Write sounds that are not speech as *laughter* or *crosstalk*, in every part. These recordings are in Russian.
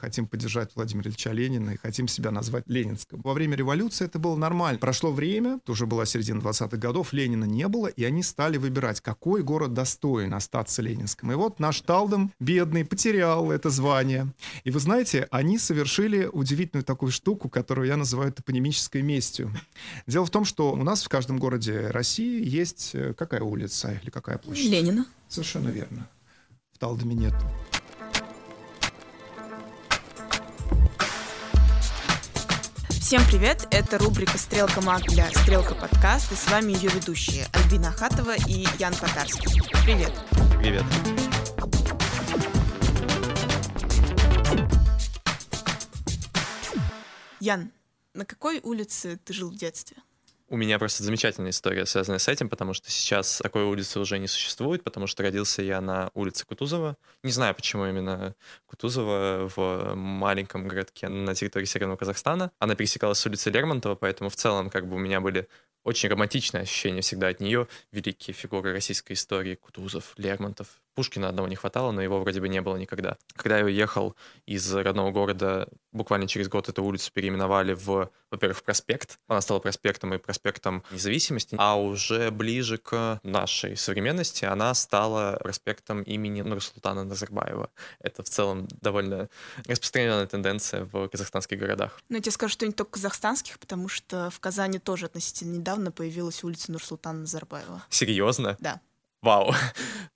хотим поддержать Владимира Ильича Ленина и хотим себя назвать Ленинским. Во время революции это было нормально. Прошло время, это уже была середина 20-х годов, Ленина не было, и они стали выбирать, какой город достоин остаться Ленинским. И вот наш Талдом, бедный, потерял это звание. И вы знаете, они совершили удивительную такую штуку, которую я называю топонимической местью. Дело в том, что у нас в каждом городе России есть э, какая улица или какая площадь? Ленина. Совершенно верно. В Талдоме нету. Всем привет! Это рубрика «Стрелка Маг» для «Стрелка подкаст» и с вами ее ведущие Альбина Ахатова и Ян Татарский. Привет! Привет! Ян, на какой улице ты жил в детстве? У меня просто замечательная история, связанная с этим, потому что сейчас такой улицы уже не существует, потому что родился я на улице Кутузова. Не знаю, почему именно Кутузова в маленьком городке на территории Северного Казахстана. Она пересекалась с улицей Лермонтова, поэтому в целом как бы у меня были очень романтичное ощущение всегда от нее. Великие фигуры российской истории, Кутузов, Лермонтов. Пушкина одного не хватало, но его вроде бы не было никогда. Когда я уехал из родного города, буквально через год эту улицу переименовали в, во-первых, проспект. Она стала проспектом и проспектом независимости. А уже ближе к нашей современности она стала проспектом имени Нурсултана Назарбаева. Это в целом довольно распространенная тенденция в казахстанских городах. Ну, я тебе скажу, что не только казахстанских, потому что в Казани тоже относительно недавно появилась улица Нурсултана Назарбаева. Серьезно? Да. Вау.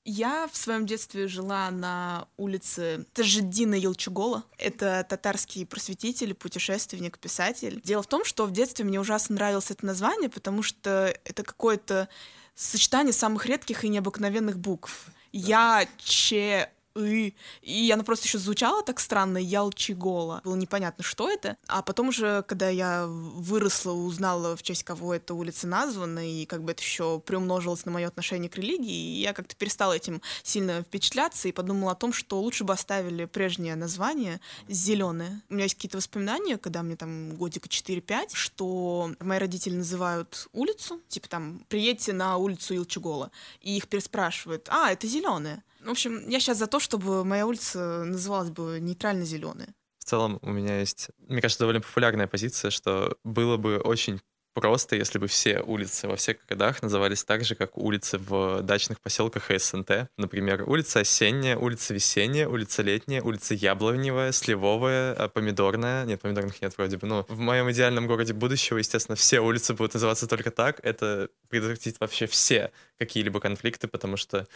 Я в своем детстве жила на улице Тажиддина Елчугола. Это татарский просветитель, путешественник, писатель. Дело в том, что в детстве мне ужасно нравилось это название, потому что это какое-то сочетание самых редких и необыкновенных букв. Я, Че, и, и она просто еще звучала так странно, Ялчигола. Было непонятно, что это. А потом уже, когда я выросла, узнала, в честь кого эта улица названа, и как бы это еще приумножилось на мое отношение к религии, и я как-то перестала этим сильно впечатляться и подумала о том, что лучше бы оставили прежнее название зеленое. У меня есть какие-то воспоминания, когда мне там годика 4-5, что мои родители называют улицу, типа там, приедьте на улицу Илчигола, и их переспрашивают, а, это зеленое. В общем, я сейчас за то, чтобы моя улица называлась бы нейтрально зеленая. В целом у меня есть, мне кажется, довольно популярная позиция, что было бы очень просто, если бы все улицы во всех городах назывались так же, как улицы в дачных поселках и СНТ. Например, улица Осенняя, улица Весенняя, улица Летняя, улица Яблоневая, Сливовая, а, Помидорная. Нет, помидорных нет вроде бы. Но в моем идеальном городе будущего, естественно, все улицы будут называться только так. Это предотвратит вообще все какие-либо конфликты, потому что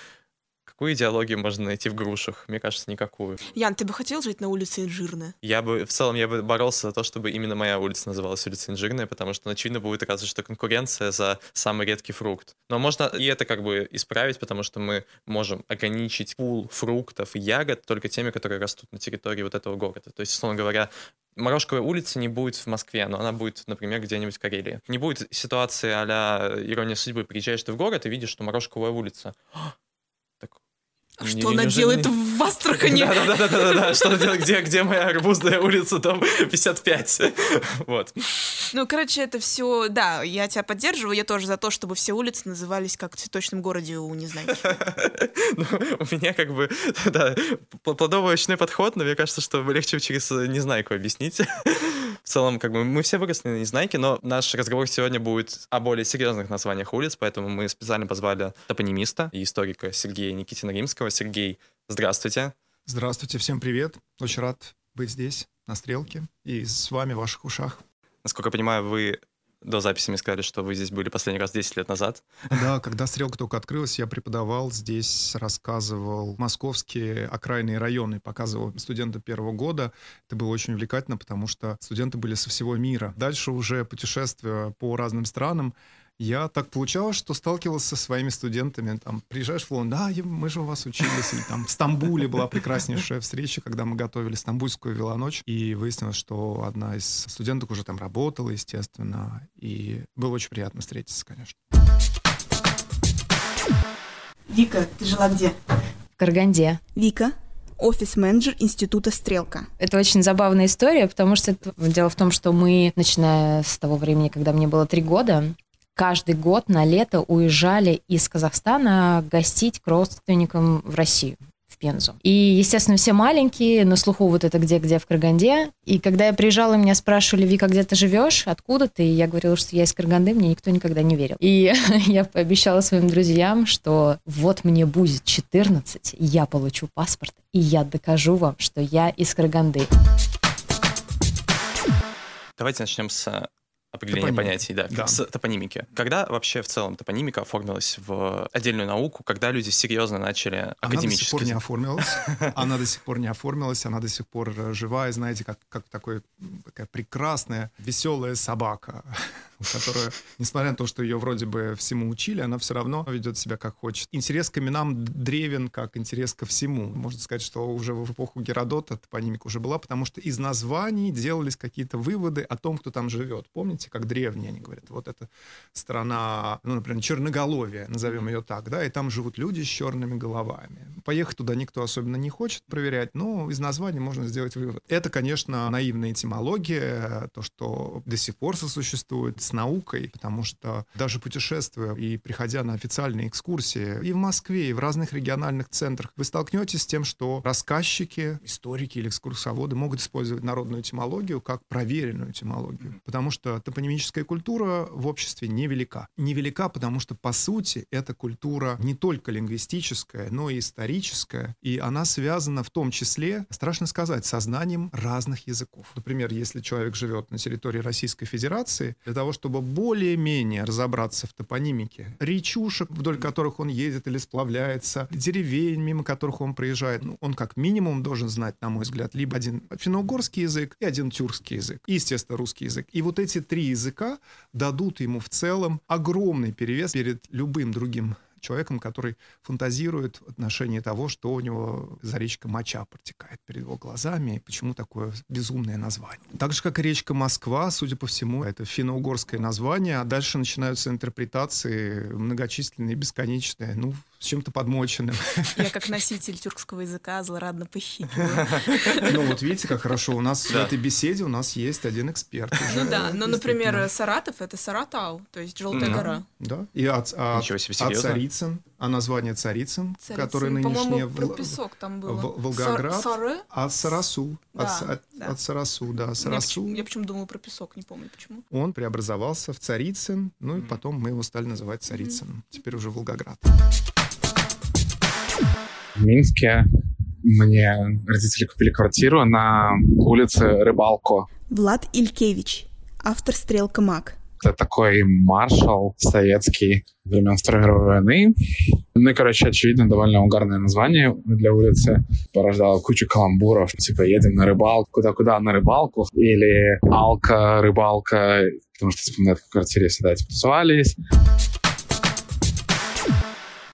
Какую идеологию можно найти в грушах? Мне кажется, никакую. Ян, ты бы хотел жить на улице Инжирная? Я бы, в целом, я бы боролся за то, чтобы именно моя улица называлась улица Инжирная, потому что, очевидно, будет разве что конкуренция за самый редкий фрукт. Но можно и это как бы исправить, потому что мы можем ограничить пул фруктов и ягод только теми, которые растут на территории вот этого города. То есть, условно говоря, Морошковая улица не будет в Москве, но она будет, например, где-нибудь в Карелии. Не будет ситуации а-ля «Ирония судьбы». Приезжаешь ты в город и видишь, что Морошковая улица. А что она делает в Астрахани? Да-да-да, что она делает, где, где моя арбузная улица, там 55. Вот. Ну, короче, это все, да, я тебя поддерживаю, я тоже за то, чтобы все улицы назывались как в цветочном городе у Незнайки. Ну, у меня как бы, да, плодово-овощной подход, но мне кажется, что легче через Незнайку объяснить. В целом, как бы мы все выросли на Незнайке, но наш разговор сегодня будет о более серьезных названиях улиц, поэтому мы специально позвали топонимиста и историка Сергея Никитина Римского. Сергей, здравствуйте. Здравствуйте, всем привет. Очень рад быть здесь, на Стрелке, и с вами в ваших ушах. Насколько я понимаю, вы до записи мне сказали, что вы здесь были последний раз 10 лет назад. Да, *laughs* когда «Стрелка» только открылась, я преподавал здесь, рассказывал московские окраинные районы, показывал студентам первого года. Это было очень увлекательно, потому что студенты были со всего мира. Дальше уже путешествия по разным странам, я так получалось, что сталкивался со своими студентами. Там, приезжаешь в Лондон, да, мы же у вас учились. Или там в Стамбуле была прекраснейшая встреча, когда мы готовили стамбульскую велоночь. И выяснилось, что одна из студенток уже там работала, естественно. И было очень приятно встретиться, конечно. Вика, ты жила где? В Караганде. Вика, офис-менеджер Института «Стрелка». Это очень забавная история, потому что это, дело в том, что мы, начиная с того времени, когда мне было три года, каждый год на лето уезжали из Казахстана гостить к родственникам в Россию. Пензу. И, естественно, все маленькие, на слуху вот это где-где в Караганде. И когда я приезжала, меня спрашивали, Вика, где ты живешь, откуда ты? И я говорила, что я из Караганды, мне никто никогда не верил. И *laughs* я пообещала своим друзьям, что вот мне будет 14, я получу паспорт, и я докажу вам, что я из Караганды. Давайте начнем с определение Топонимика. понятий, да, да, с топонимики. Когда вообще в целом топонимика оформилась в отдельную науку, когда люди серьезно начали академически... *laughs* Она до сих пор не оформилась, она до сих пор не оформилась, она до сих пор живая, знаете, как, как такой, такая прекрасная, веселая собака, которая, несмотря на то, что ее вроде бы всему учили, она все равно ведет себя как хочет. Интерес к именам древен, как интерес ко всему. Можно сказать, что уже в эпоху Геродота топонимика уже была, потому что из названий делались какие-то выводы о том, кто там живет. Помните? как древние, они говорят, вот эта страна, ну, например, черноголовие, назовем ее так, да, и там живут люди с черными головами. Поехать туда никто особенно не хочет проверять, но из названия можно сделать вывод. Это, конечно, наивная этимология, то, что до сих пор сосуществует с наукой, потому что даже путешествуя и приходя на официальные экскурсии и в Москве, и в разных региональных центрах, вы столкнетесь с тем, что рассказчики, историки или экскурсоводы могут использовать народную этимологию как проверенную этимологию, потому что топонимическая культура в обществе невелика. Невелика, потому что, по сути, эта культура не только лингвистическая, но и историческая, и она связана в том числе, страшно сказать, со знанием разных языков. Например, если человек живет на территории Российской Федерации, для того, чтобы более-менее разобраться в топонимике, речушек, вдоль которых он едет или сплавляется, деревень, мимо которых он проезжает, ну, он как минимум должен знать, на мой взгляд, либо один финно-угорский язык и один тюркский язык, и, естественно, русский язык. И вот эти три языка дадут ему в целом огромный перевес перед любым другим человеком, который фантазирует в отношении того, что у него за речка Моча протекает перед его глазами, и почему такое безумное название. Так же, как и речка Москва, судя по всему, это финно-угорское название, а дальше начинаются интерпретации многочисленные, бесконечные. Ну, с чем-то подмоченным. Я как носитель тюркского языка злорадно похихикаю. Ну вот видите, как хорошо. У нас в этой беседе у нас есть один эксперт. Ну да, но, например, Саратов — это Саратау, то есть Желтая гора. Да, и от Царицын, а название Царицын, который нынешний Волгоград, а Сарасу. От Сарасу, да, Сарасу. Я почему думаю про песок, не помню почему. Он преобразовался в Царицын, ну и потом мы его стали называть Царицын. Теперь уже Волгоград. В Минске мне родители купили квартиру на улице Рыбалко. Влад Илькевич, автор «Стрелка Мак». Это такой маршал советский времен Второй мировой войны. Ну и, короче, очевидно, довольно угарное название для улицы. Порождало кучу каламбуров. Типа, едем на рыбалку. Куда-куда на рыбалку. Или алка, рыбалка. Потому что, типа, на этой квартире всегда типа, тусовались.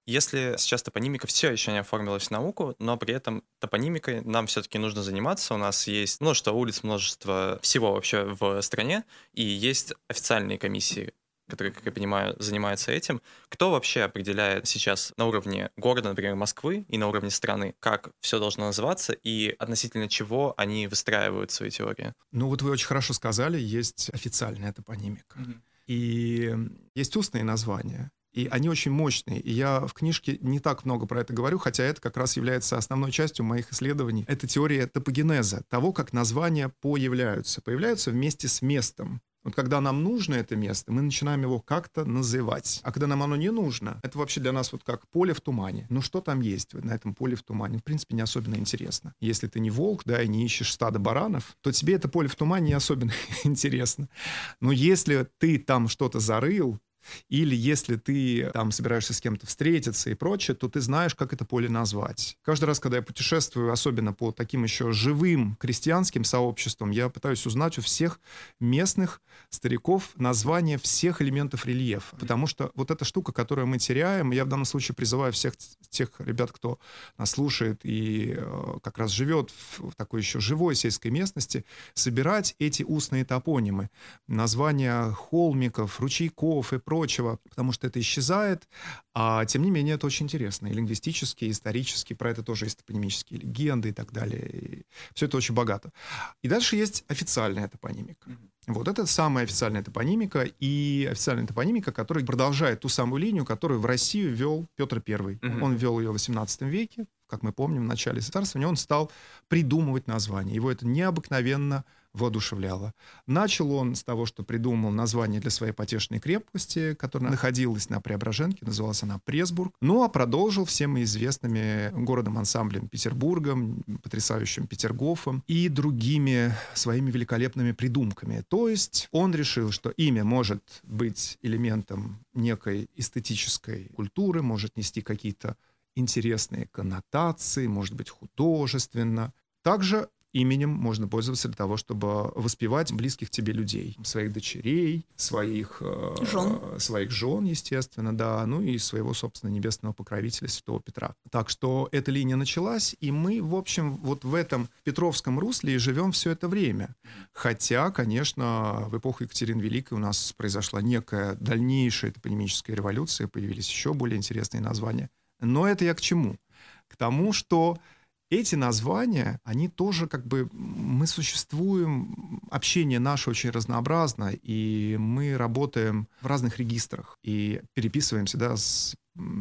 Если сейчас топонимика все еще не оформилась в науку, но при этом топонимикой нам все-таки нужно заниматься. У нас есть множество улиц, множество всего вообще в стране, и есть официальные комиссии, которые, как я понимаю, занимаются этим. Кто вообще определяет сейчас на уровне города, например, Москвы и на уровне страны, как все должно называться и относительно чего они выстраивают свои теории? Ну вот вы очень хорошо сказали, есть официальная топонимика. Mm-hmm. И есть устные названия. И они очень мощные. И я в книжке не так много про это говорю, хотя это как раз является основной частью моих исследований. Это теория топогенеза, того, как названия появляются. Появляются вместе с местом. Вот когда нам нужно это место, мы начинаем его как-то называть. А когда нам оно не нужно, это вообще для нас вот как поле в тумане. Ну что там есть на этом поле в тумане? В принципе, не особенно интересно. Если ты не волк, да, и не ищешь стадо баранов, то тебе это поле в тумане не особенно *laughs* интересно. Но если ты там что-то зарыл, или если ты там собираешься с кем-то встретиться и прочее, то ты знаешь, как это поле назвать. Каждый раз, когда я путешествую, особенно по таким еще живым крестьянским сообществам, я пытаюсь узнать у всех местных стариков название всех элементов рельефа. Потому что вот эта штука, которую мы теряем, я в данном случае призываю всех тех ребят, кто нас слушает и э, как раз живет в такой еще живой сельской местности, собирать эти устные топонимы. Названия холмиков, ручейков и прочее прочего, потому что это исчезает, а тем не менее это очень интересно. И лингвистически, и исторически, про это тоже есть топонимические легенды и так далее. И все это очень богато. И дальше есть официальная топонимика. Вот это самая официальная топонимика и официальная топонимика, которая продолжает ту самую линию, которую в Россию вел Петр I. Mm-hmm. Он вел ее в XVIII веке. как мы помним, в начале царствования, он стал придумывать названия. Его это необыкновенно воодушевляло. Начал он с того, что придумал название для своей потешной крепости, которая находилась на Преображенке, называлась она Пресбург. Ну, а продолжил всем известными городом-ансамблем Петербургом, потрясающим Петергофом и другими своими великолепными придумками. То есть он решил, что имя может быть элементом некой эстетической культуры, может нести какие-то интересные коннотации, может быть художественно. Также именем можно пользоваться для того, чтобы воспевать близких тебе людей, своих дочерей, своих э, жен, своих жен, естественно, да, ну и своего собственного небесного покровителя Святого Петра. Так что эта линия началась, и мы, в общем, вот в этом Петровском русле и живем все это время. Хотя, конечно, в эпоху Екатерины Великой у нас произошла некая дальнейшая топонимическая революция, появились еще более интересные названия. Но это я к чему? К тому, что эти названия, они тоже как бы, мы существуем, общение наше очень разнообразно, и мы работаем в разных регистрах и переписываемся, да, с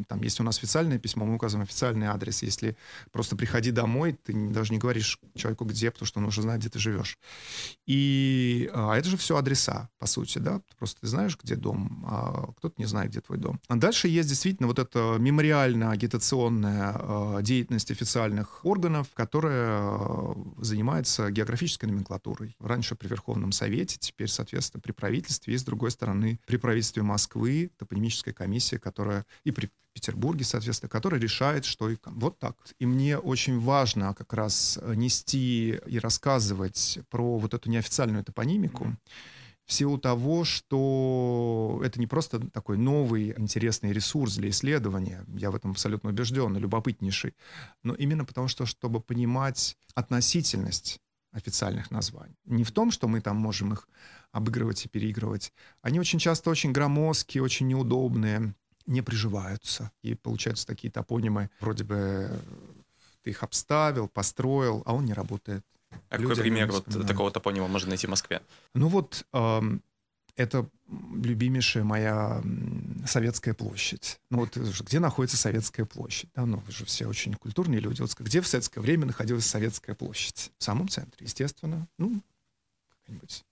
там, если у нас официальное письмо, мы указываем официальный адрес. Если просто приходи домой, ты даже не говоришь человеку где, потому что он уже знает, где ты живешь. И а, это же все адреса, по сути, да. Просто ты знаешь, где дом, а кто-то не знает, где твой дом. А дальше есть действительно вот эта мемориально-агитационная а, деятельность официальных органов, которая а, занимается географической номенклатурой. Раньше при Верховном Совете, теперь, соответственно, при правительстве, и с другой стороны, при правительстве Москвы, топонимическая комиссия, которая и при Петербурге, соответственно, который решает, что и. Вот так. И мне очень важно как раз нести и рассказывать про вот эту неофициальную топонимику, в силу того, что это не просто такой новый интересный ресурс для исследования, я в этом абсолютно убежден, любопытнейший, но именно потому что, чтобы понимать относительность официальных названий. Не в том, что мы там можем их обыгрывать и переигрывать. Они очень часто очень громоздкие, очень неудобные, не приживаются. И получаются такие топонимы, вроде бы ты их обставил, построил, а он не работает. А какой пример вот такого топонима можно найти в Москве? Ну вот, э, это любимейшая моя Советская площадь. Ну вот где находится Советская площадь? Да, ну вы же все очень культурные люди. Вот где в советское время находилась Советская площадь? В самом центре, естественно. Ну, как-нибудь.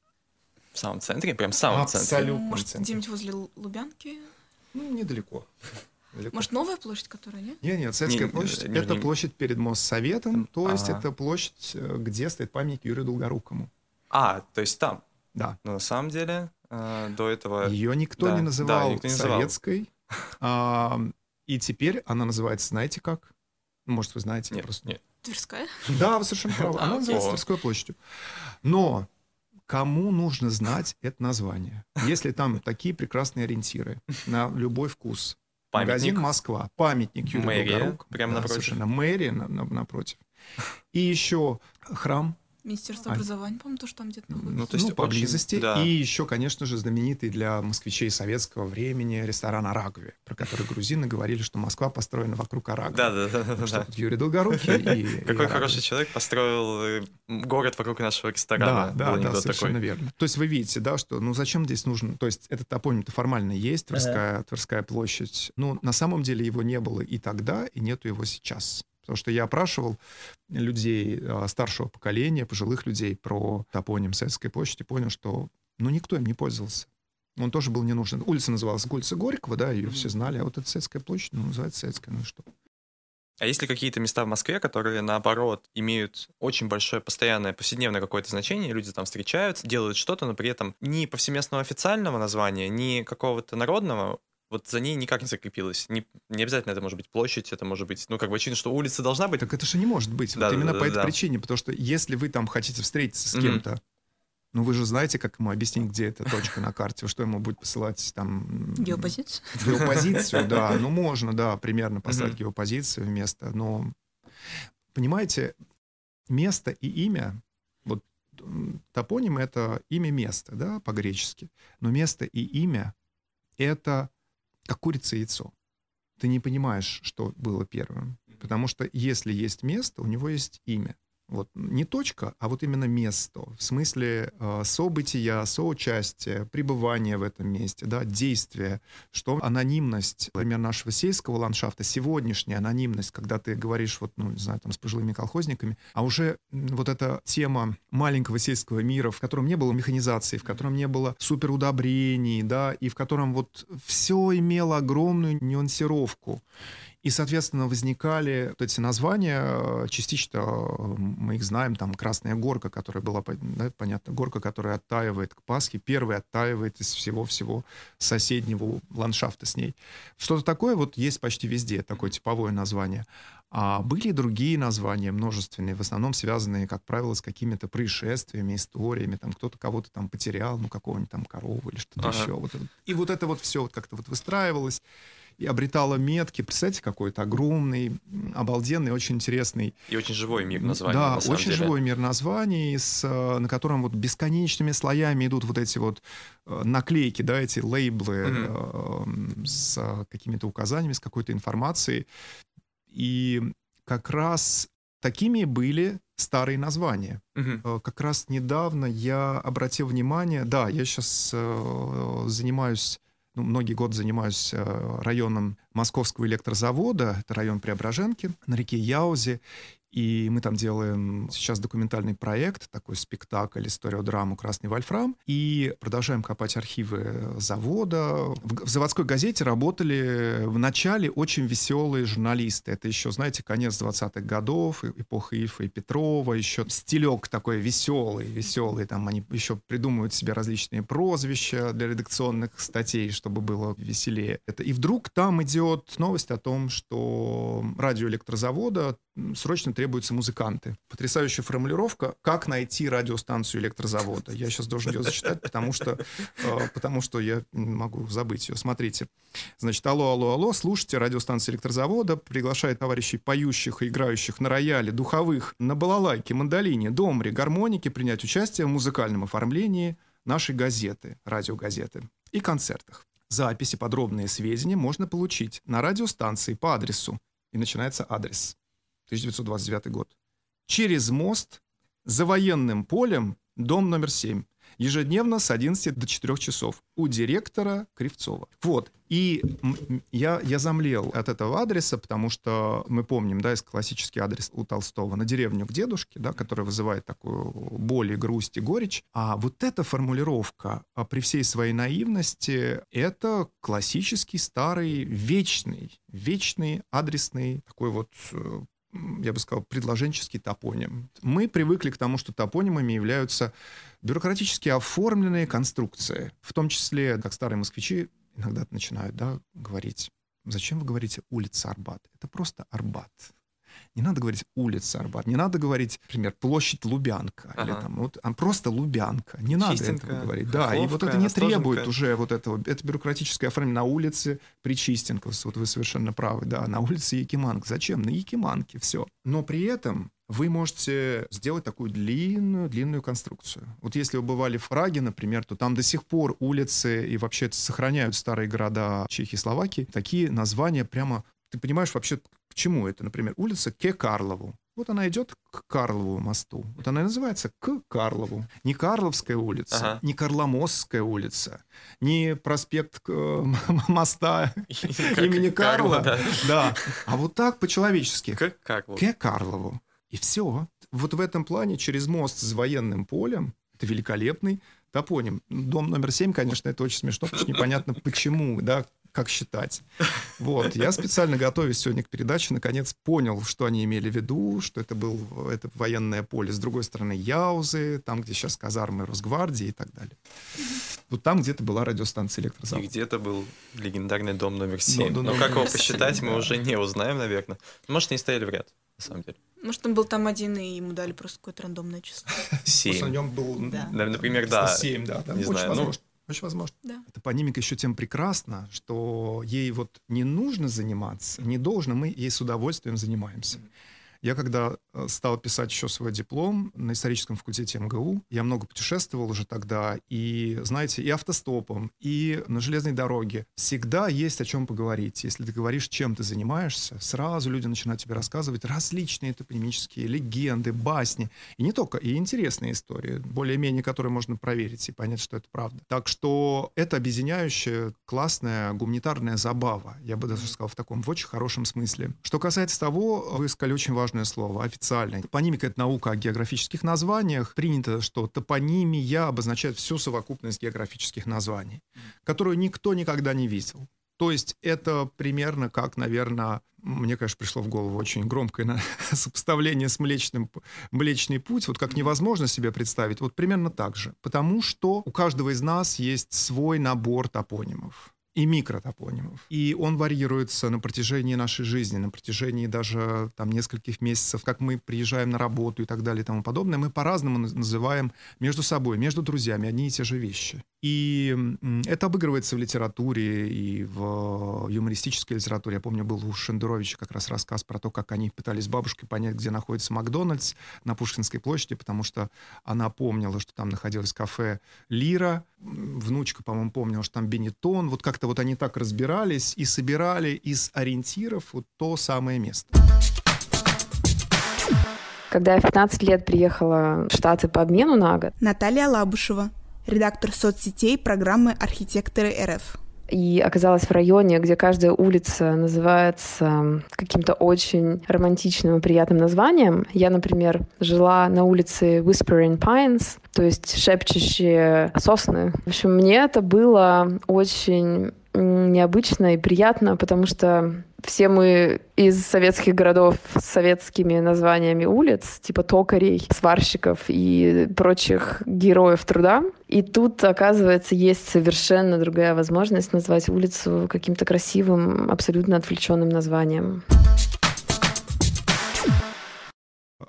В самом центре? Прям в самом Абсолютно центре? Абсолютно. Может, где-нибудь возле Лубянки? Ну, недалеко. Далеко. Может, новая площадь, которая, нет? Нет, нет, Советская не, площадь не, — это не, площадь перед Моссоветом, то есть ага. это площадь, э, где стоит памятник Юрию Долгорукому. А, то есть там? Да. Но на самом деле э, до этого... Ее никто да, не называл да, никто не советской, *laughs* а, и теперь она называется, знаете как? Может, вы знаете? Нет, просто... нет. Тверская? Да, вы совершенно правы. Она *laughs* называется Тверской площадью. Но кому нужно знать это название, если там такие прекрасные ориентиры на любой вкус. Памятник. Магазин Москва, памятник Юрию Мэрия, прямо да, напротив. Совершенно, мэрия на, на, напротив. И еще храм Министерство А- образования, по-моему, тоже там где-то находится. Ну, то есть ну, поблизости. да. И еще, конечно же, знаменитый для москвичей советского времени ресторан «Арагове», про который грузины говорили, что Москва построена вокруг Арагове. Да, да, да, что тут Юрий Долгорукий и, *laughs* Какой хороший человек построил э, город вокруг нашего ресторана. Да, да, да, совершенно верно. То есть вы видите, да, что, ну, зачем здесь нужно, то есть этот топоним-то формально есть, Тверская, Тверская площадь, но на самом деле его не было и тогда, и нету его сейчас. Потому что я опрашивал людей а, старшего поколения, пожилых людей про топоним Советской площади, понял, что, ну, никто им не пользовался. Он тоже был не нужен. Улица называлась улица Горького, да, ее все знали, а вот эта Советская площадь, ну, называется Советская, ну и что? А есть ли какие-то места в Москве, которые, наоборот, имеют очень большое постоянное повседневное какое-то значение, люди там встречаются, делают что-то, но при этом ни повсеместного официального названия, ни какого-то народного вот за ней никак не закрепилось. Не, не обязательно это может быть площадь, это может быть, ну, как бы очевидно, что улица должна быть. Так это же не может быть. Да, вот да, именно да, по этой да. причине. Потому что если вы там хотите встретиться с Мгм. кем-то, ну вы же знаете, как ему объяснить, где эта точка на карте, что ему будет посылать там... м, Геопозиция? Геопозицию, да. *laughs* Ну, можно, да, примерно поставить Мгм. геопозицию вместо. Но, понимаете, место и имя, вот топоним — это имя места, да, по-гречески. Но место и имя — это как курица и яйцо. Ты не понимаешь, что было первым. Потому что если есть место, у него есть имя. Вот не точка, а вот именно место. В смысле э, события, соучастия, пребывания в этом месте, да, действия. Что анонимность, например, нашего сельского ландшафта, сегодняшняя анонимность, когда ты говоришь вот, ну, не знаю, там, с пожилыми колхозниками, а уже вот эта тема маленького сельского мира, в котором не было механизации, в котором не было суперудобрений, да, и в котором вот все имело огромную нюансировку. И, соответственно, возникали вот эти названия, э, частично э, мы их знаем, там «Красная горка», которая была, да, понятно, горка, которая оттаивает к Пасхе, первый оттаивает из всего-всего соседнего ландшафта с ней. Что-то такое вот есть почти везде, такое типовое название. А были и другие названия, множественные, в основном связанные, как правило, с какими-то происшествиями, историями. Там кто-то кого-то там потерял, ну, какого-нибудь там корову или что-то ага. еще. Вот И вот это вот все вот как-то вот выстраивалось и обретала метки. Представьте, какой-то огромный, обалденный, очень интересный. И очень живой мир названий. Да, очень деле. живой мир названий, с, э, на котором вот бесконечными слоями идут вот эти вот э, наклейки, да, эти лейблы mm-hmm. с какими-то указаниями, с какой-то информацией. И как раз такими были старые названия. Угу. Как раз недавно я обратил внимание, да, я сейчас э, занимаюсь ну, многие годы занимаюсь э, районом Московского электрозавода, это район Преображенки, на реке Яузе, и мы там делаем сейчас документальный проект, такой спектакль, историю-драму «Красный вольфрам». И продолжаем копать архивы завода. В, заводской газете работали в начале очень веселые журналисты. Это еще, знаете, конец 20-х годов, эпоха Ильфа и Петрова, еще стилек такой веселый, веселый. Там они еще придумывают себе различные прозвища для редакционных статей, чтобы было веселее. Это, и вдруг там идет новость о том, что радиоэлектрозавода срочно требуются музыканты. Потрясающая формулировка, как найти радиостанцию электрозавода. Я сейчас должен ее зачитать, потому что, э, потому что я могу забыть ее. Смотрите. Значит, алло, алло, алло, слушайте радиостанцию электрозавода, приглашает товарищей поющих и играющих на рояле, духовых, на балалайке, мандолине, домре, гармонике принять участие в музыкальном оформлении нашей газеты, радиогазеты и концертах. Записи, подробные сведения можно получить на радиостанции по адресу. И начинается адрес 1929 год. Через мост за военным полем, дом номер 7. Ежедневно с 11 до 4 часов у директора Кривцова. Вот. И я, я замлел от этого адреса, потому что мы помним, да, есть классический адрес у Толстого на деревню к дедушке, да, который вызывает такую боль и грусть и горечь. А вот эта формулировка а при всей своей наивности, это классический старый вечный, вечный адресный такой вот э, я бы сказал, предложенческий топоним. Мы привыкли к тому, что топонимами являются бюрократически оформленные конструкции. В том числе, как старые москвичи иногда начинают да, говорить, зачем вы говорите улица Арбат? Это просто Арбат. Не надо говорить улица Арбат, не надо говорить, например, площадь Лубянка, ага. или там вот, а просто Лубянка. Не надо Чистенько, этого говорить. Да, и вот это не требует уже вот этого, это бюрократическое оформление на улице Причистенко, вот вы совершенно правы, да, на улице Якиманка. Зачем? На Якиманке, все. Но при этом вы можете сделать такую длинную, длинную конструкцию. Вот если вы бывали в Праге, например, то там до сих пор улицы и вообще сохраняют старые города Чехии и Словакии. Такие названия прямо... Ты понимаешь вообще, к чему это? Например, улица Ке Карлову. Вот она идет к Карлову мосту. Вот она и называется к Карлову. Не Карловская улица, ага. не Карломосская улица, не проспект э, моста *laughs* имени Карла. Да. А вот так по-человечески. К Карлову. К Карлову. И все. Вот в этом плане через мост с военным полем, это великолепный топоним. Дом номер семь, конечно, это очень смешно, потому что непонятно почему, да, как считать. Вот. Я специально готовясь сегодня к передаче, наконец понял, что они имели в виду, что это был это военное поле. С другой стороны, Яузы, там, где сейчас казармы Росгвардии и так далее. Вот там где-то была радиостанция электрозавод. И где-то был легендарный дом номер 7. Ну, ну как его посчитать, 7, мы да. уже не узнаем, наверное. Может, они стояли в ряд, на самом деле. Может, он был там один, и ему дали просто какое-то рандомное число. Семь. На нем был, да. например, да. Семь, да. Не знаю, ну. Очень возможно. Да. Эта понимика еще тем прекрасна, что ей вот не нужно заниматься, не должно, мы ей с удовольствием занимаемся. Я когда э, стал писать еще свой диплом на историческом факультете МГУ, я много путешествовал уже тогда, и, знаете, и автостопом, и на железной дороге. Всегда есть о чем поговорить. Если ты говоришь, чем ты занимаешься, сразу люди начинают тебе рассказывать различные топонимические легенды, басни. И не только, и интересные истории, более-менее, которые можно проверить и понять, что это правда. Так что это объединяющая, классная гуманитарная забава. Я бы даже сказал в таком, в очень хорошем смысле. Что касается того, вы сказали очень важное слово, официальное. Топонимика — это наука о географических названиях. Принято, что топонимия обозначает всю совокупность географических названий, которую никто никогда не видел. То есть это примерно как, наверное, мне, конечно, пришло в голову очень громкое *laughs* сопоставление с Млечным, Млечный Путь, вот как невозможно себе представить, вот примерно так же. Потому что у каждого из нас есть свой набор топонимов и микротопонимов. И он варьируется на протяжении нашей жизни, на протяжении даже там нескольких месяцев, как мы приезжаем на работу и так далее и тому подобное. Мы по-разному называем между собой, между друзьями одни и те же вещи. И это обыгрывается в литературе и в юмористической литературе. Я помню, был у Шендеровича как раз рассказ про то, как они пытались с бабушкой понять, где находится Макдональдс на Пушкинской площади, потому что она помнила, что там находилось кафе «Лира», внучка, по-моему, помнила, что там Бенетон. Вот как-то вот они так разбирались и собирали из ориентиров вот то самое место. Когда я в 15 лет приехала в Штаты по обмену на год. Наталья Лабушева, редактор соцсетей программы «Архитекторы РФ» и оказалась в районе, где каждая улица называется каким-то очень романтичным и приятным названием. Я, например, жила на улице Whispering Pines, то есть шепчущие сосны. В общем, мне это было очень необычно и приятно, потому что все мы из советских городов с советскими названиями улиц, типа токарей, сварщиков и прочих героев труда. И тут, оказывается, есть совершенно другая возможность назвать улицу каким-то красивым, абсолютно отвлеченным названием.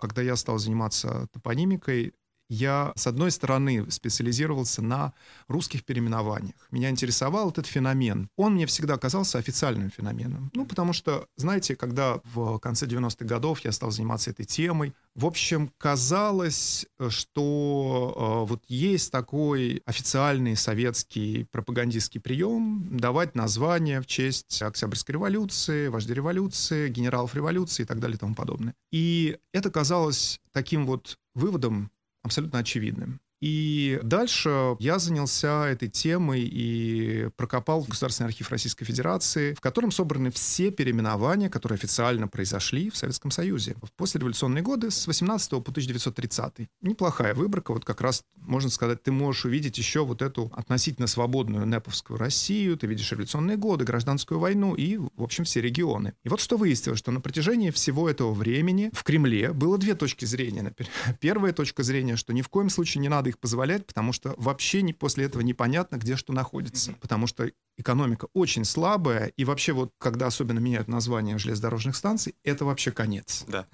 Когда я стал заниматься топонимикой, я, с одной стороны, специализировался на русских переименованиях. Меня интересовал этот феномен. Он мне всегда казался официальным феноменом. Ну, потому что, знаете, когда в конце 90-х годов я стал заниматься этой темой, в общем, казалось, что э, вот есть такой официальный советский пропагандистский прием давать названия в честь Октябрьской революции, вождей революции, генералов революции и так далее и тому подобное. И это казалось таким вот выводом абсолютно очевидным. И дальше я занялся этой темой и прокопал Государственный архив Российской Федерации, в котором собраны все переименования, которые официально произошли в Советском Союзе в послереволюционные годы с 18 по 1930. Неплохая выборка. Вот как раз, можно сказать, ты можешь увидеть еще вот эту относительно свободную неповскую Россию, ты видишь революционные годы, гражданскую войну и, в общем, все регионы. И вот что выяснилось, что на протяжении всего этого времени в Кремле было две точки зрения. *laughs* Первая точка зрения, что ни в коем случае не надо их позволять, потому что вообще не, после этого непонятно, где что находится. Потому что экономика очень слабая, и вообще вот, когда особенно меняют название железнодорожных станций, это вообще конец. Да.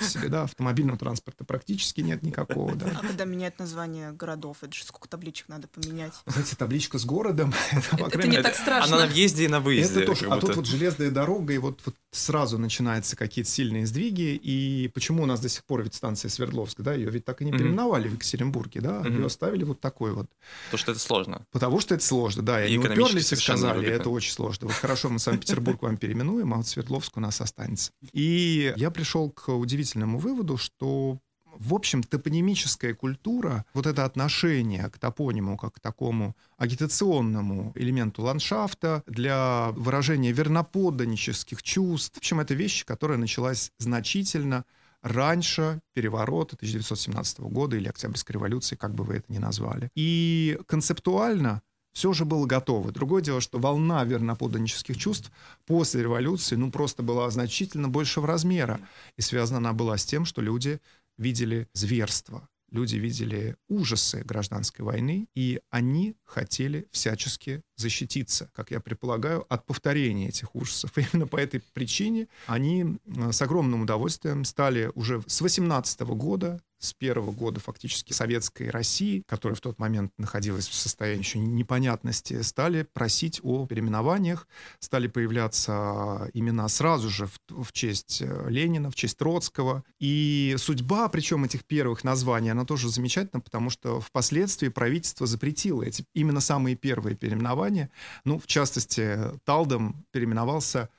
себе, да, автомобильного транспорта практически нет никакого, да. А когда меняют название городов, это же сколько табличек надо поменять? Знаете, табличка с городом, *laughs* это, это, это не так страшно. Она на въезде и на выезде. Это тоже, а тут вот железная дорога, и вот, вот сразу начинаются какие-то сильные сдвиги, и почему у нас до сих пор ведь станция Свердловск, да, ее ведь так и не переименовали в Екатеринбурге, да, ее оставили вот такой вот. Потому что это сложно. Потому что это сложно, да, и они уперлись и сказали, это очень сложно. Вот хорошо, мы Санкт-Петербург вам переименуем, а вот Свердловск у нас останется. И я пришел к удивительному выводу, что в общем, топонимическая культура, вот это отношение к топониму как к такому агитационному элементу ландшафта для выражения верноподданнических чувств, в общем, это вещь, которая началась значительно раньше переворота 1917 года или Октябрьской революции, как бы вы это ни назвали. И концептуально все же было готово. Другое дело, что волна верноподданнических чувств после революции ну, просто была значительно большего размера. И связана она была с тем, что люди видели зверство, люди видели ужасы гражданской войны, и они хотели всячески защититься, как я предполагаю, от повторения этих ужасов. И *laughs* именно по этой причине они с огромным удовольствием стали уже с 18 года с первого года фактически советской России, которая в тот момент находилась в состоянии еще непонятности, стали просить о переименованиях, стали появляться имена сразу же в, в честь э, Ленина, в честь Троцкого. И судьба, причем этих первых названий, она тоже замечательна, потому что впоследствии правительство запретило эти именно самые первые переименования. Ну, в частности, Талдом переименовался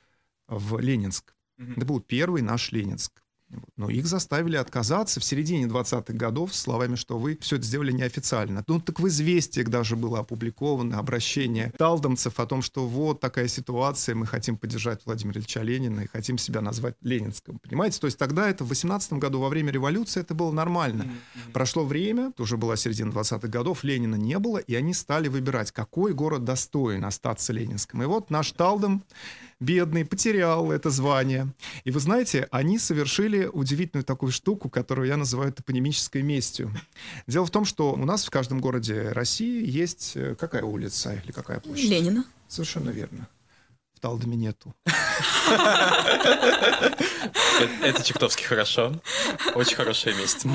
в Ленинск. Mm-hmm. Это был первый наш Ленинск. Но их заставили отказаться в середине 20-х годов с словами, что вы все это сделали неофициально. Ну, так в «Известиях» даже было опубликовано обращение талдомцев о том, что вот такая ситуация, мы хотим поддержать Владимира Ильича Ленина и хотим себя назвать Ленинском. Понимаете? То есть тогда это в 18 году, во время революции, это было нормально. Прошло время, уже была середина 20-х годов, Ленина не было, и они стали выбирать, какой город достоин остаться Ленинским. И вот наш Талдом бедный, потерял это звание. И вы знаете, они совершили удивительную такую штуку, которую я называю топонимической местью. Дело в том, что у нас в каждом городе России есть э, какая улица или какая площадь? Ленина. Совершенно верно. В Талдоме нету. Это чертовски хорошо. Очень хорошее место.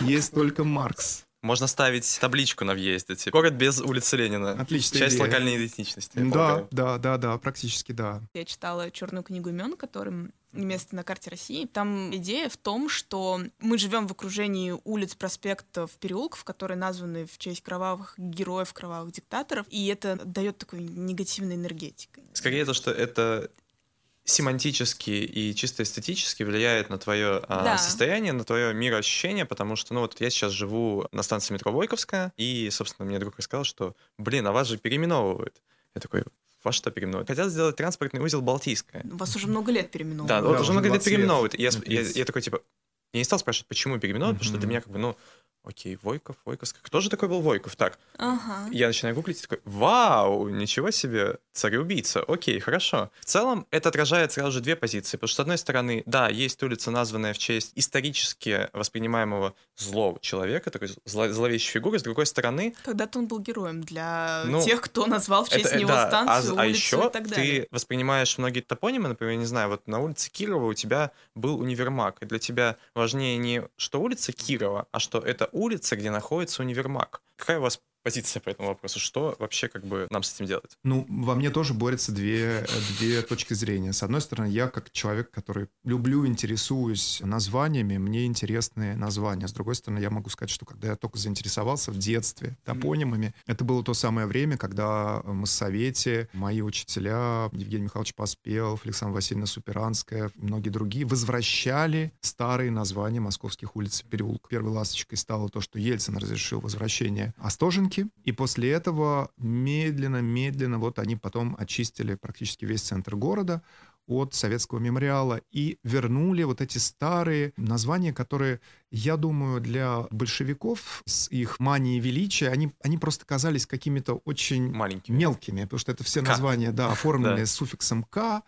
Есть только Маркс. Можно ставить табличку на въезде, типа «Город без улицы Ленина». Отличная Часть идея. локальной идентичности. Да, да, да, да, практически да. Я читала черную книгу имен, которым место на карте России. Там идея в том, что мы живем в окружении улиц, проспектов, переулков, которые названы в честь кровавых героев, кровавых диктаторов, и это дает такой негативной энергетикой. Скорее то, что это семантически и чисто эстетически влияет на твое а, Да. состояние, на твое мироощущение, потому что, ну вот я сейчас живу на станции метро Войковская, и, собственно, мне друг рассказал, что, блин, а вас же переименовывают. Я такой, вас что переименовывают? Хотят сделать транспортный узел Балтийская. Вас уже много лет переименовывают. Да, Да, вот уже много лет 20 лет. переименовывают. И Я, я, 30. я такой, типа, я не стал спрашивать, почему переименовывают, потому что для меня как бы, ну, окей, Войков, Войковская. Кто же такой был Войков? Так, Ага. я начинаю гуглить такой, вау, ничего себе, цареубийца, окей, хорошо. В целом, это отражает сразу же две позиции, потому что, с одной стороны, да, есть улица, названная в честь исторически воспринимаемого злого человека, такой зло- зловещей фигуры, с другой стороны, Когда-то он был героем для Ну, тех, кто назвал в честь это, него да, станцию, а, а улицу еще и так далее. ты воспринимаешь многие топонимы, например, не знаю, вот на улице Кирова у тебя был универмаг, и для тебя важнее не что улица Кирова, а что это улица, где находится универмаг. Какая у вас позиция по этому вопросу? Что вообще как бы нам с этим делать? Ну, во мне тоже борются две, две точки зрения. С одной стороны, я как человек, который люблю, интересуюсь названиями, мне интересны названия. С другой стороны, я могу сказать, что когда я только заинтересовался в детстве топонимами, это было то самое время, когда мы с Совете, мои учителя, Евгений Михайлович Поспелов, Александра Васильевна Суперанская многие другие возвращали старые названия московских улиц и переулков. Первой ласточкой стало то, что Ельцин разрешил возвращение Остоженки, и после этого медленно-медленно вот они потом очистили практически весь центр города от советского мемориала и вернули вот эти старые названия, которые, я думаю, для большевиков с их манией величия, они, они просто казались какими-то очень Маленькими. мелкими, потому что это все К. названия, да, оформленные с суффиксом «к»,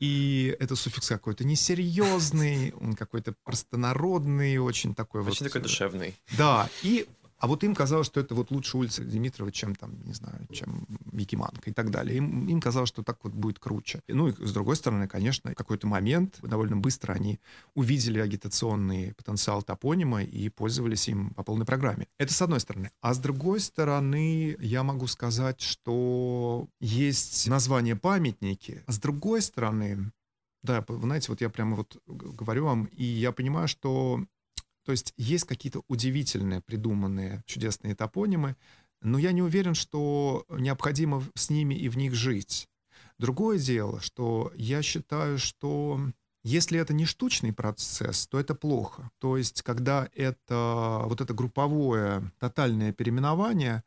и это суффикс какой-то несерьезный, он какой-то простонародный, очень такой Очень вот... такой э, душевный. Да, и а вот им казалось, что это вот лучше улица Димитрова, чем там, не знаю, чем Якиманка и так далее. Им, им казалось, что так вот будет круче. Ну и с другой стороны, конечно, в какой-то момент довольно быстро они увидели агитационный потенциал топонима и пользовались им по полной программе. Это с одной стороны. А с другой стороны, я могу сказать, что есть название памятники. А с другой стороны, да, вы знаете, вот я прямо вот говорю вам, и я понимаю, что то есть есть какие-то удивительные, придуманные, чудесные топонимы, но я не уверен, что необходимо с ними и в них жить. Другое дело, что я считаю, что если это не штучный процесс, то это плохо. То есть, когда это вот это групповое тотальное переименование,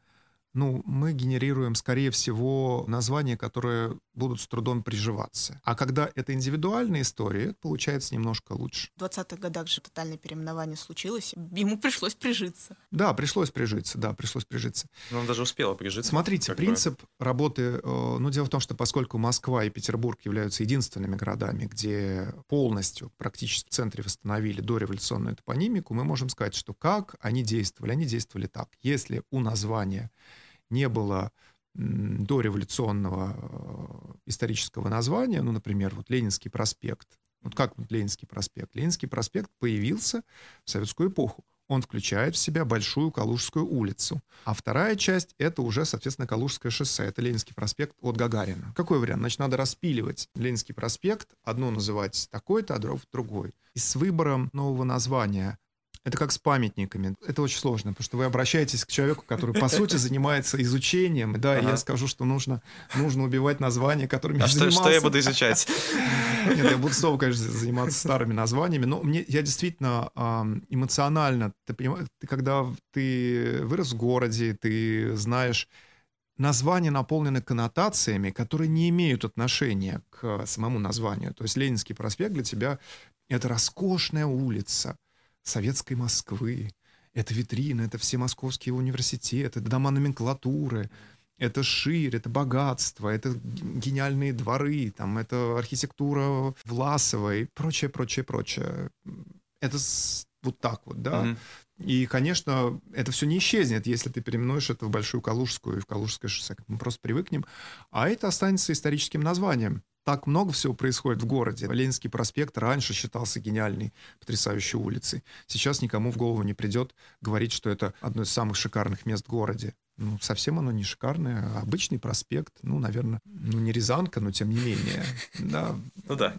ну, мы генерируем, скорее всего, названия, которые будут с трудом приживаться. А когда это индивидуальная история, это получается немножко лучше. В 20-х годах же тотальное переименование случилось, ему пришлось прижиться. Да, пришлось прижиться, да, пришлось прижиться. Но он даже успел прижиться. Смотрите, как бы. принцип работы, э, ну, дело в том, что поскольку Москва и Петербург являются единственными городами, где полностью, практически в центре восстановили дореволюционную топонимику, мы можем сказать, что как они действовали. Они действовали так. Если у названия не было дореволюционного э, исторического названия, ну, например, вот Ленинский проспект, Вот как вот Ленинский проспект? Ленинский проспект появился в советскую эпоху. Он включает в себя Большую Калужскую улицу. А вторая часть — это уже, соответственно, Калужское шоссе. Это Ленинский проспект от Гагарина. Какой вариант? Значит, надо распиливать Ленинский проспект. Одно называть такой-то, а другой. И с выбором нового названия это как с памятниками. Это очень сложно, потому что вы обращаетесь к человеку, который, по сути, *laughs* занимается изучением. Да, ага. я скажу, что нужно, нужно убивать названия, которыми а я что, занимался. что я буду изучать? *laughs* Нет, я буду снова, конечно, заниматься старыми названиями, но мне, я действительно эмоционально, ты понимаешь, ты, когда ты вырос в городе, ты знаешь названия наполнены коннотациями, которые не имеют отношения к самому названию. То есть Ленинский проспект для тебя — это роскошная улица — советской Москвы. Это витрины, это все московские университеты, это дома номенклатуры, это ширь, это богатство, это гениальные дворы, там, это архитектура Власова и прочее, прочее, прочее. Это вот так вот, да. Mm-hmm. И, конечно, это все не исчезнет, если ты переименуешь это в Большую Калужскую и в Калужское шоссе. Мы просто привыкнем. А это останется историческим названием так много всего происходит в городе. Ленинский проспект раньше считался гениальной, потрясающей улицей. Сейчас никому в голову не придет говорить, что это одно из самых шикарных мест в городе. Ну, совсем оно не шикарное, обычный проспект, ну, наверное, ну, не Рязанка, но тем не менее, да, ну да,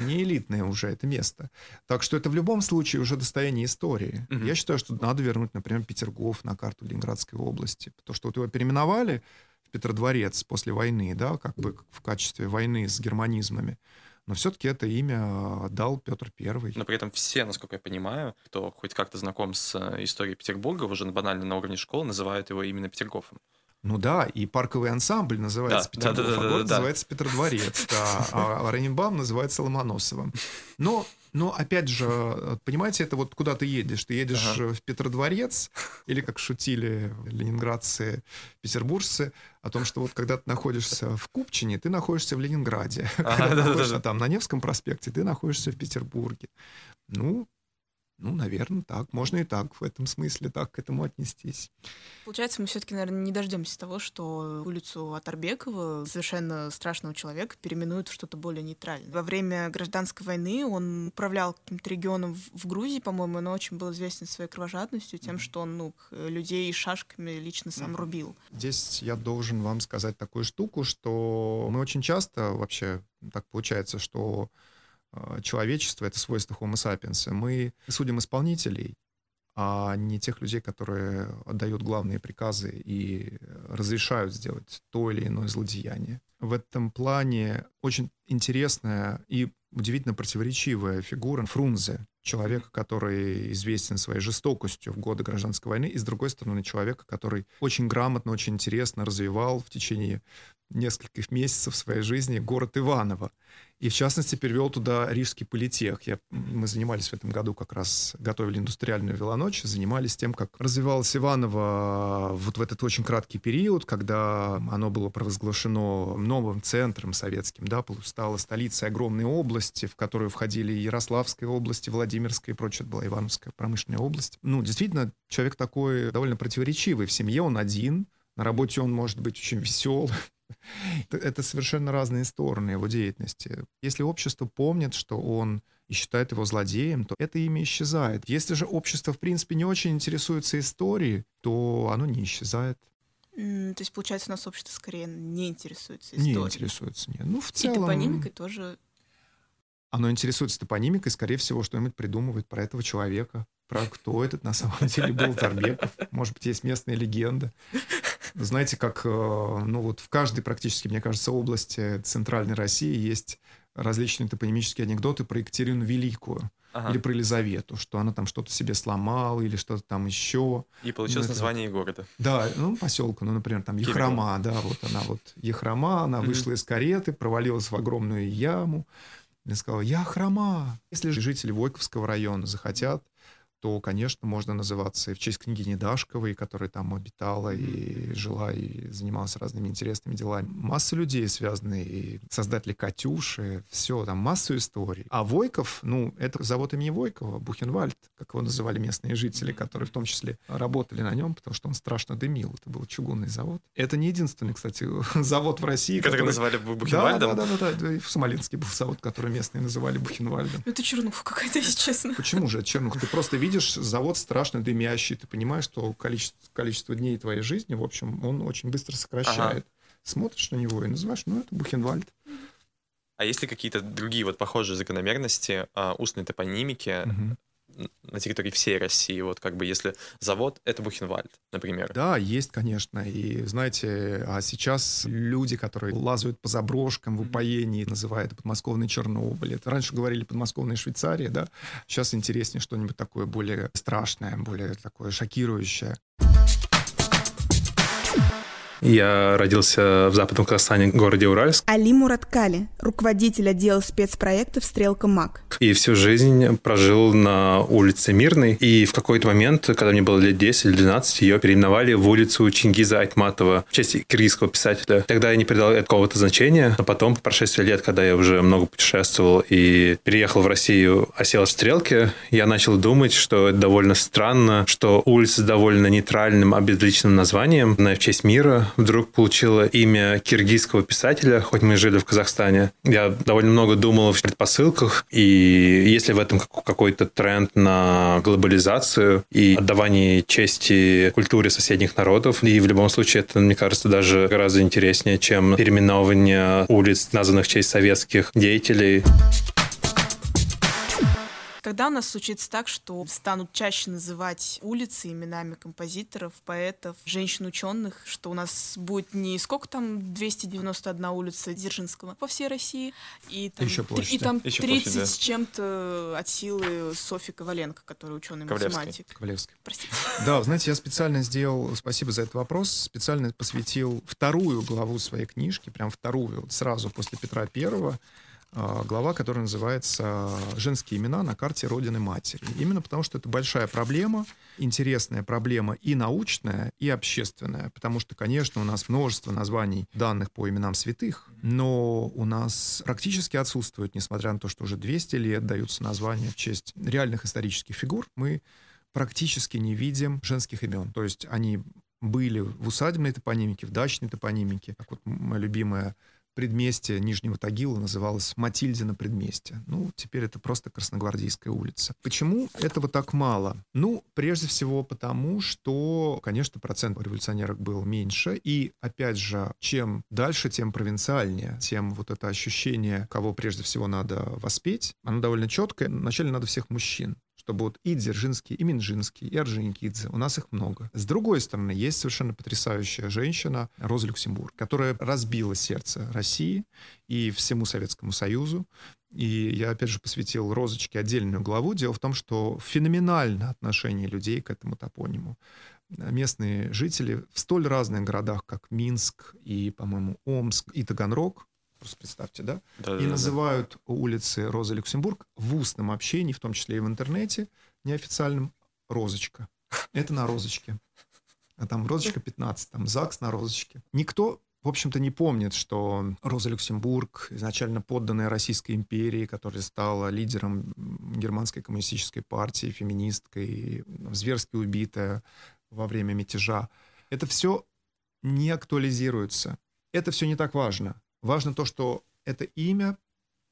не элитное уже это место. Так что это в любом случае уже достояние истории. Угу. Я считаю, что надо вернуть, например, Петергоф на карту Ленинградской области, потому что вот его переименовали, Петродворец после войны, да, как бы в качестве войны с германизмами. Но все-таки это имя дал Петр Первый. Но при этом все, насколько я понимаю, кто хоть как-то знаком с э, историей Петербурга, уже банально на уровне школы называют его именно Петергофом. Ну да, и парковый ансамбль называется да, Петербург, да, да, да, а город да, называется Петродворец, да, а Раненбам называется Ломоносовым. Но но опять же, понимаете, это вот куда ты едешь? Ты едешь ага. в Петродворец, или как шутили ленинградцы, петербуржцы, о том, что вот когда ты находишься в Купчине, ты находишься в Ленинграде. Ага, когда да, ты находишься да, да. там на Невском проспекте, ты находишься в Петербурге. Ну, ну, наверное, так. Можно и так в этом смысле так к этому отнестись. Получается, мы все-таки, наверное, не дождемся того, что улицу Атарбекова, совершенно страшного человека, переименуют в что-то более нейтральное. Во время гражданской войны он управлял каким-то регионом в Грузии, по-моему, но очень был известен своей кровожадностью, тем, что он ну, людей шашками лично сам рубил. Здесь я должен вам сказать такую штуку, что мы очень часто вообще так получается, что а, человечество — это свойство Homo sapiens. Мы судим исполнителей, а не тех людей, которые отдают главные приказы и разрешают сделать то или иное злодеяние. В этом плане очень интересная и удивительно противоречивая фигура Фрунзе, человека, который известен своей жестокостью в годы гражданской войны, и, с другой стороны, человека, который очень грамотно, очень интересно развивал в течение нескольких месяцев своей жизни город Иваново. И, в частности, перевел туда Рижский политех. Я, мы занимались в этом году как раз, готовили индустриальную велоночь, занимались тем, как развивалось Иваново вот в этот очень краткий период, когда оно было провозглашено новым центром советским, да, стало столицей огромной области, в которую входили Ярославская область, Владимирская и прочее, была Ивановская промышленная область. Ну, действительно, человек такой довольно противоречивый. В семье он один, на работе он может быть очень веселый, это совершенно разные стороны его деятельности. Если общество помнит, что он и считает его злодеем, то это имя исчезает. Если же общество, в принципе, не очень интересуется историей, то оно не исчезает. Mm, то есть, получается, у нас общество скорее не интересуется историей. Не интересуется, нет. Ну, в целом... И топонимикой тоже... Оно интересуется топонимикой, скорее всего, что-нибудь придумывает про этого человека, про кто этот на самом деле был Тарбеков. Может быть, есть местная легенда. Знаете, как, э, ну вот в каждой практически, мне кажется, области центральной России есть различные топонимические анекдоты про Екатерину Великую. Ага. Или про Елизавету, что она там что-то себе сломала или что-то там еще. И получилось ну, название это... города. Да, ну, поселка, ну, например, там Ехрома, да, вот она вот Ехрома, она mm-hmm. вышла из кареты, провалилась в огромную яму и сказала, я хрома. Если жители Войковского района захотят то, конечно, можно называться и в честь княгини Дашковой, которая там обитала и жила, и занималась разными интересными делами. Масса людей связаны, и создатели «Катюши», все, там масса историй. А Войков, ну, это завод имени Войкова, Бухенвальд, как его называли местные жители, которые в том числе работали на нем, потому что он страшно дымил. Это был чугунный завод. Это не единственный, кстати, *laughs* завод в России, который... Который называли Бухенвальдом? Да, да, да, да, да. В Смоленске был завод, который местные называли Бухенвальдом. Это чернуха какая-то, если честно. Почему же чернуха? Ты просто видишь видишь завод страшно дымящий, ты понимаешь, что количество, количество дней твоей жизни, в общем, он очень быстро сокращает. Ага. Смотришь на него и называешь, ну, это Бухенвальд. А есть ли какие-то другие вот похожие закономерности а, устной топонимики, угу на территории всей России? Вот как бы если завод — это Бухенвальд, например. Да, есть, конечно. И знаете, а сейчас люди, которые лазают по заброшкам в упоении, называют подмосковный Чернобыль. Это раньше говорили подмосковная Швейцария, да? Сейчас интереснее что-нибудь такое более страшное, более такое шокирующее. Я родился в Западном Казахстане, городе Уральск. Али Мураткали, руководитель отдела спецпроектов «Стрелка МАК». И всю жизнь прожил на улице Мирной. И в какой-то момент, когда мне было лет 10 или 12, ее переименовали в улицу Чингиза Айтматова в честь киргизского писателя. Тогда я не придал какого-то значения, но потом, по прошествии лет, когда я уже много путешествовал и переехал в Россию, осел в Стрелке, я начал думать, что это довольно странно, что улица с довольно нейтральным, обезличенным названием, в честь мира, вдруг получила имя киргизского писателя, хоть мы жили в Казахстане. Я довольно много думал в предпосылках, и если в этом какой-то тренд на глобализацию и отдавание чести культуре соседних народов, и в любом случае это, мне кажется, даже гораздо интереснее, чем переименование улиц, названных в честь советских деятелей. Когда у нас случится так, что станут чаще называть улицы именами композиторов, поэтов, женщин-ученых, что у нас будет не сколько там 291 улица Дзержинского по всей России, и там, Еще и там Еще 30 площадь, да. с чем-то от силы Софьи Коваленко, которая ученый-математик. Ковалевский. Простите. *laughs* Да, знаете, я специально сделал, спасибо за этот вопрос, специально посвятил вторую главу своей книжки, прям вторую, сразу после Петра Первого, глава, которая называется «Женские имена на карте Родины Матери». Именно потому, что это большая проблема, интересная проблема и научная, и общественная. Потому что, конечно, у нас множество названий данных по именам святых, но у нас практически отсутствует, несмотря на то, что уже 200 лет даются названия в честь реальных исторических фигур, мы практически не видим женских имен. То есть они были в усадебной топонимике, в дачной топонимике. Как вот моя любимая предместье Нижнего Тагила называлось Матильдина предместье. Ну, теперь это просто Красногвардейская улица. Почему этого так мало? Ну, прежде всего потому, что, конечно, процент революционерок был меньше. И, опять же, чем дальше, тем провинциальнее, тем вот это ощущение, кого прежде всего надо воспеть, оно довольно четкое. Вначале надо всех мужчин чтобы вот и Дзержинский, и Минжинский, и Орджоникидзе, у нас их много. С другой стороны, есть совершенно потрясающая женщина Роза Люксембург, которая разбила сердце России и всему Советскому Союзу. И я, опять же, посвятил Розочке отдельную главу. Дело в том, что феноменальное отношение людей к этому топониму. Местные жители в столь разных городах, как Минск и, по-моему, Омск и Таганрог, Просто представьте, да? да и да, называют да. улицы Роза Люксембург в устном общении, в том числе и в интернете, неофициальным «Розочка». Это на розочке. А там розочка 15, там ЗАГС на розочке. Никто в общем-то, не помнит, что Роза Люксембург, изначально подданная Российской империи, которая стала лидером германской коммунистической партии, феминисткой, зверски убитая во время мятежа, это все не актуализируется. Это все не так важно. Важно то, что это имя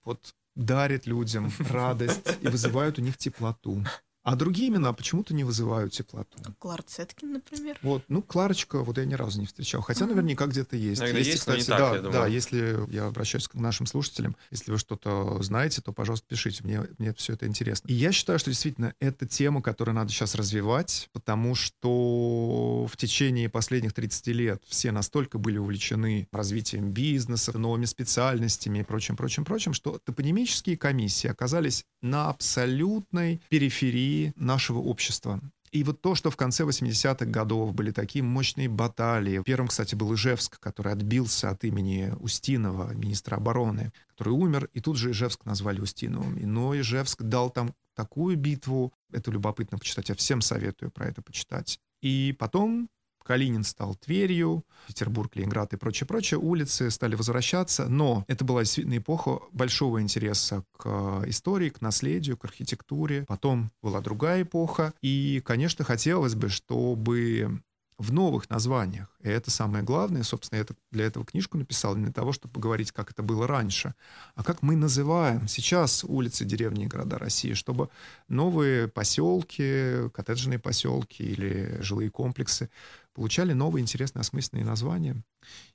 вот дарит людям радость и вызывает у них теплоту. А другие имена почему-то не вызывают теплоту. Клар Цеткин, например. Вот, ну, Кларочка, вот я ни разу не встречал. Хотя Мгм. наверняка где-то есть. Наверное, есть, но не кстати, так, да, я думаю. да, если я обращаюсь к нашим слушателям, если вы что-то знаете, то, пожалуйста, пишите. Мне, мне все это интересно. И я считаю, что действительно это тема, которую надо сейчас развивать, потому что в течение последних 30 лет все настолько были увлечены развитием бизнеса, новыми специальностями и прочим, прочим, прочим, что топонимические комиссии оказались на абсолютной периферии нашего общества. И вот то, что в конце 80-х годов были такие мощные баталии. Первым, кстати, был Ижевск, который отбился от имени Устинова, министра обороны, который умер, и тут же Ижевск назвали Устиновым. Но Ижевск дал там такую битву. Это любопытно почитать. Я всем советую про это почитать. И потом Калинин стал Тверью, Петербург, Ленинград и прочее-прочее. Улицы стали возвращаться, но это была действительно эпоха большого интереса к э, истории, к наследию, к архитектуре. Потом была другая эпоха. И, конечно, хотелось бы, чтобы в новых названиях. И это самое главное. Собственно, я для этого книжку написал, не для того, чтобы поговорить, как это было раньше, а как мы называем сейчас улицы, деревни и города России, чтобы новые поселки, коттеджные поселки или жилые комплексы получали новые интересные осмысленные названия.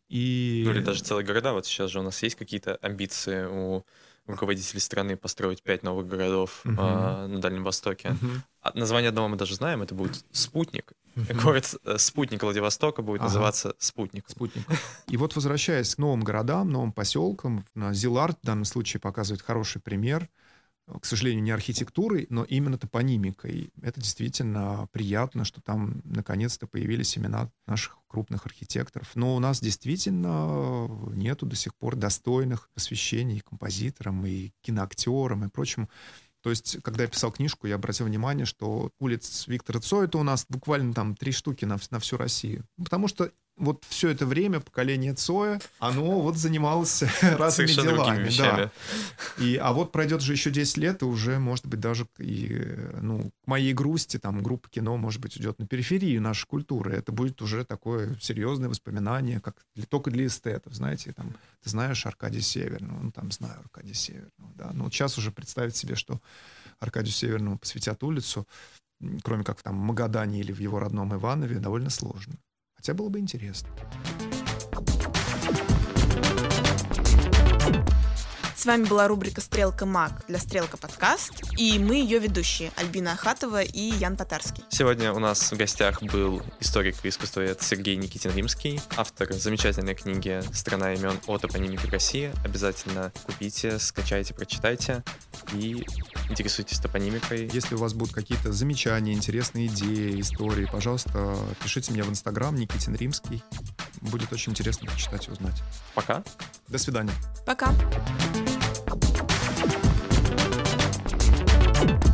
И... Ну или даже целые города. Вот сейчас же у нас есть какие-то амбиции у руководителей страны построить пять новых городов uh-huh. а, на Дальнем Востоке. Uh-huh. А название одного мы даже знаем, это будет «Спутник». Uh-huh. Город э, Спутник Владивостока будет ага. называться «Спутник». Спутник. И вот возвращаясь к новым городам, новым поселкам, Зилард в данном случае показывает хороший пример – к сожалению, не архитектурой, но именно топонимикой. Это действительно приятно, что там наконец-то появились имена наших крупных архитекторов. Но у нас действительно нету до сих пор достойных посвящений композиторам, и киноактерам, и прочему. То есть, когда я писал книжку, я обратил внимание, что улиц Виктора Цоя это у нас буквально там три штуки на, на всю Россию. Потому что вот все это время поколение Цоя, оно вот занималось *laughs* разными делами. Да. И, а вот пройдет же еще 10 лет, и уже, может быть, даже и, ну, к моей грусти, там, группа кино, может быть, идет на периферию нашей культуры. Это будет уже такое серьезное воспоминание, как для, только для эстетов, знаете, там, ты знаешь Аркадия Северного, ну, там, знаю Аркадия Северного, да. Но вот сейчас уже представить себе, что Аркадию Северному посвятят улицу, кроме как там в Магадане или в его родном Иванове, довольно сложно. Хотя было бы интересно. С вами была рубрика «Стрелка Мак» для «Стрелка подкаст», и мы ее ведущие Альбина Ахатова и Ян Татарский. Сегодня у нас в гостях был историк и искусствовед Сергей Никитин Римский, автор замечательной книги «Страна имен от топонимики России». Обязательно купите, скачайте, прочитайте и интересуйтесь топонимикой. Если у вас будут какие-то замечания, интересные идеи, истории, пожалуйста, пишите мне в Инстаграм Никитин Римский. Будет очень интересно почитать и узнать. Пока. До свидания. Пока. you